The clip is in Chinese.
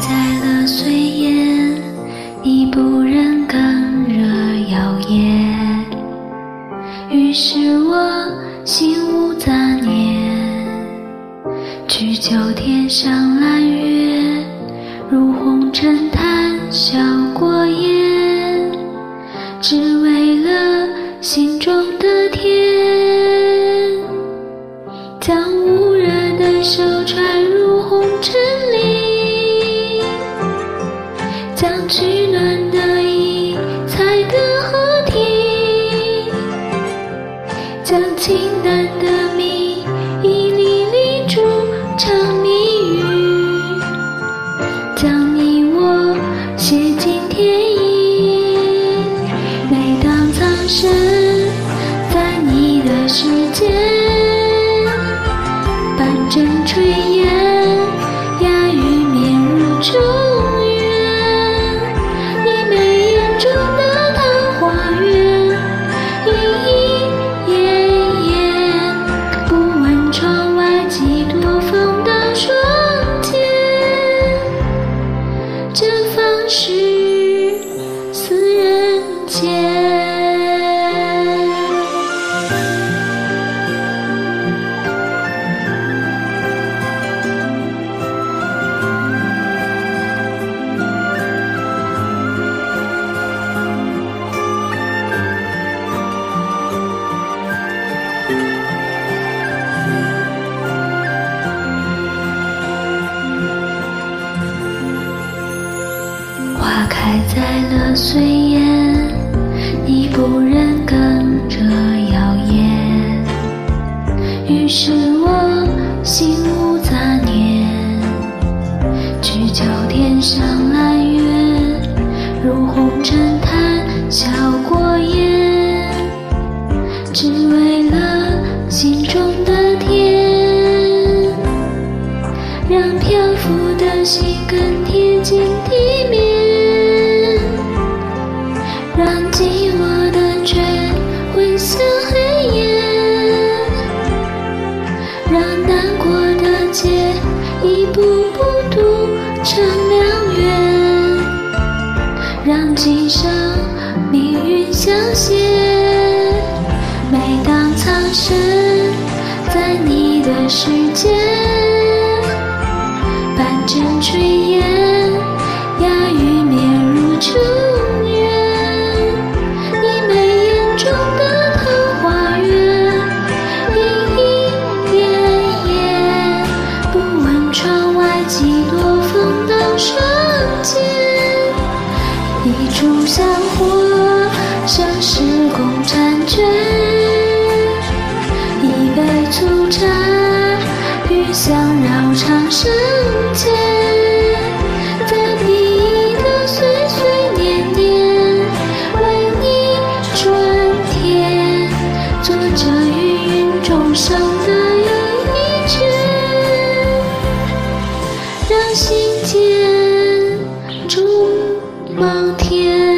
在了岁月，你不忍更惹耀眼。于是我心无杂念，举酒天上揽月，入红尘谈笑过眼，只为了心中的甜。将清淡的蜜一粒粒煮成蜜语，将你我写进天意。每当苍生在你的世界。半阵炊烟，在了岁月，你不忍跟着摇曳，于是我心无杂念，只求天上蓝月，如红尘叹笑过眼，只为了心中的甜，让漂浮的心更甜今生命运相携。每当苍生在你的世界，半枕炊烟，鸦语绵如初火，盛世共婵娟；一杯粗茶，余香绕长生间。在笔意的岁岁年年，为你春天，做这芸芸众生的友谊圈，让心间筑梦天。